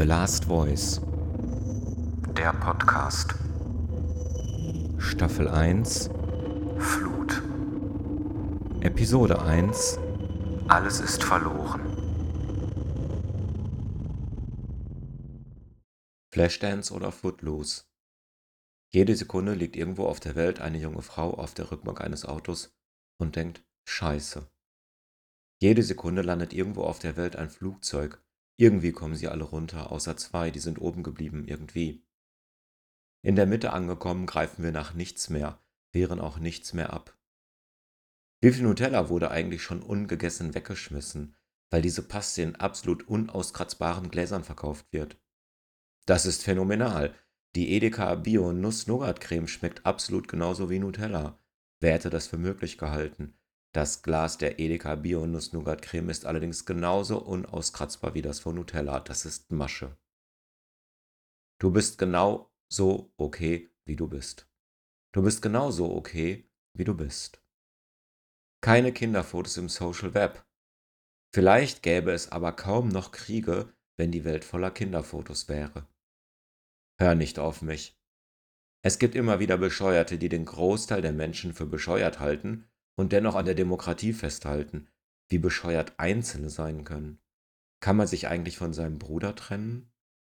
The Last Voice. Der Podcast. Staffel 1. Flut. Episode 1. Alles ist verloren. Flashdance oder Footloose. Jede Sekunde liegt irgendwo auf der Welt eine junge Frau auf der Rückbank eines Autos und denkt, Scheiße. Jede Sekunde landet irgendwo auf der Welt ein Flugzeug. Irgendwie kommen sie alle runter, außer zwei, die sind oben geblieben, irgendwie. In der Mitte angekommen, greifen wir nach nichts mehr, wehren auch nichts mehr ab. Wie viel Nutella wurde eigentlich schon ungegessen weggeschmissen, weil diese Paste in absolut unauskratzbaren Gläsern verkauft wird? Das ist phänomenal. Die Edeka Bio Nuss-Nougat-Creme schmeckt absolut genauso wie Nutella. Wer hätte das für möglich gehalten? Das Glas der Edeka Bio Nuss-Nougat Creme ist allerdings genauso unauskratzbar wie das von Nutella. Das ist Masche. Du bist genau so okay, wie du bist. Du bist genauso okay, wie du bist. Keine Kinderfotos im Social Web. Vielleicht gäbe es aber kaum noch Kriege, wenn die Welt voller Kinderfotos wäre. Hör nicht auf mich. Es gibt immer wieder Bescheuerte, die den Großteil der Menschen für bescheuert halten und dennoch an der Demokratie festhalten, wie bescheuert Einzelne sein können. Kann man sich eigentlich von seinem Bruder trennen?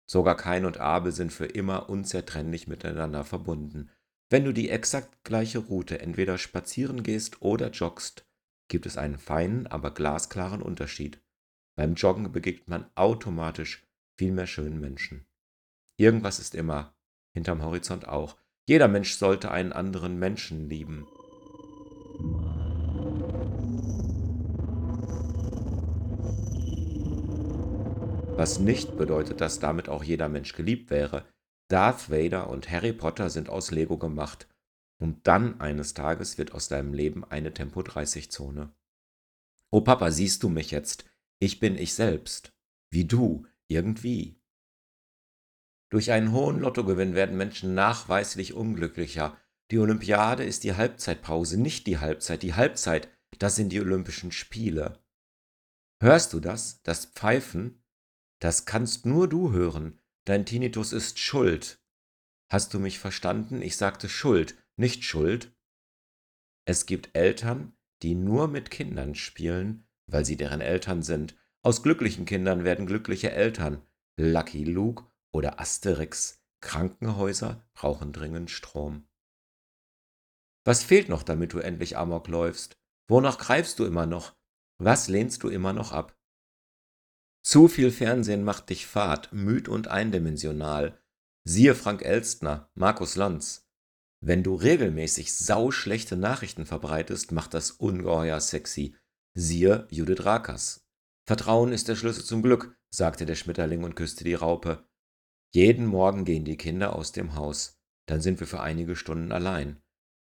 Sogar Kain und Abel sind für immer unzertrennlich miteinander verbunden. Wenn du die exakt gleiche Route entweder spazieren gehst oder joggst, gibt es einen feinen, aber glasklaren Unterschied. Beim Joggen begegnet man automatisch viel mehr schönen Menschen. Irgendwas ist immer, hinterm Horizont auch. Jeder Mensch sollte einen anderen Menschen lieben. Was nicht bedeutet, dass damit auch jeder Mensch geliebt wäre. Darth Vader und Harry Potter sind aus Lego gemacht. Und dann eines Tages wird aus deinem Leben eine Tempo-30-Zone. Oh Papa, siehst du mich jetzt? Ich bin ich selbst. Wie du, irgendwie. Durch einen hohen Lottogewinn werden Menschen nachweislich unglücklicher. Die Olympiade ist die Halbzeitpause, nicht die Halbzeit. Die Halbzeit, das sind die Olympischen Spiele. Hörst du das? Das Pfeifen? Das kannst nur du hören. Dein Tinnitus ist Schuld. Hast du mich verstanden? Ich sagte Schuld, nicht Schuld. Es gibt Eltern, die nur mit Kindern spielen, weil sie deren Eltern sind. Aus glücklichen Kindern werden glückliche Eltern. Lucky Luke oder Asterix. Krankenhäuser brauchen dringend Strom. Was fehlt noch, damit du endlich Amok läufst? Wonach greifst du immer noch? Was lehnst du immer noch ab? Zu viel Fernsehen macht dich fad, müd und eindimensional. Siehe Frank Elstner, Markus Lanz. Wenn du regelmäßig sauschlechte Nachrichten verbreitest, macht das ungeheuer sexy. Siehe Judith Rakers. Vertrauen ist der Schlüssel zum Glück, sagte der Schmetterling und küsste die Raupe. Jeden Morgen gehen die Kinder aus dem Haus. Dann sind wir für einige Stunden allein.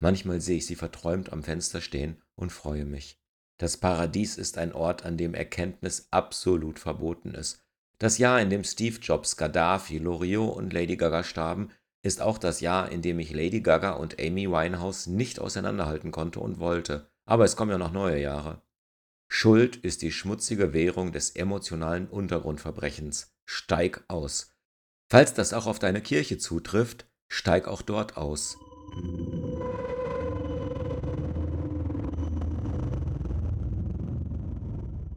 Manchmal sehe ich sie verträumt am Fenster stehen und freue mich. Das Paradies ist ein Ort, an dem Erkenntnis absolut verboten ist. Das Jahr, in dem Steve Jobs, Gaddafi, Loriot und Lady Gaga starben, ist auch das Jahr, in dem ich Lady Gaga und Amy Winehouse nicht auseinanderhalten konnte und wollte. Aber es kommen ja noch neue Jahre. Schuld ist die schmutzige Währung des emotionalen Untergrundverbrechens. Steig aus. Falls das auch auf deine Kirche zutrifft, steig auch dort aus.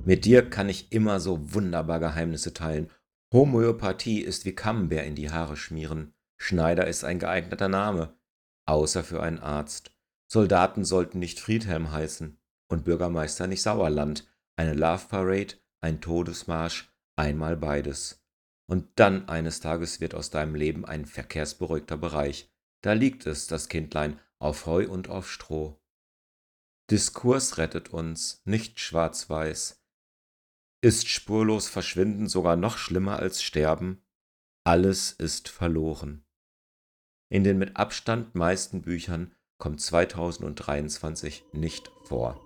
Mit dir kann ich immer so wunderbar Geheimnisse teilen. Homöopathie ist wie Camembert in die Haare schmieren. Schneider ist ein geeigneter Name, außer für einen Arzt. Soldaten sollten nicht Friedhelm heißen und Bürgermeister nicht Sauerland. Eine Love Parade, ein Todesmarsch, einmal beides. Und dann eines Tages wird aus deinem Leben ein verkehrsberuhigter Bereich. Da liegt es, das Kindlein, auf Heu und auf Stroh. Diskurs rettet uns, nicht schwarz-weiß. Ist spurlos Verschwinden sogar noch schlimmer als Sterben? Alles ist verloren. In den mit Abstand meisten Büchern kommt 2023 nicht vor.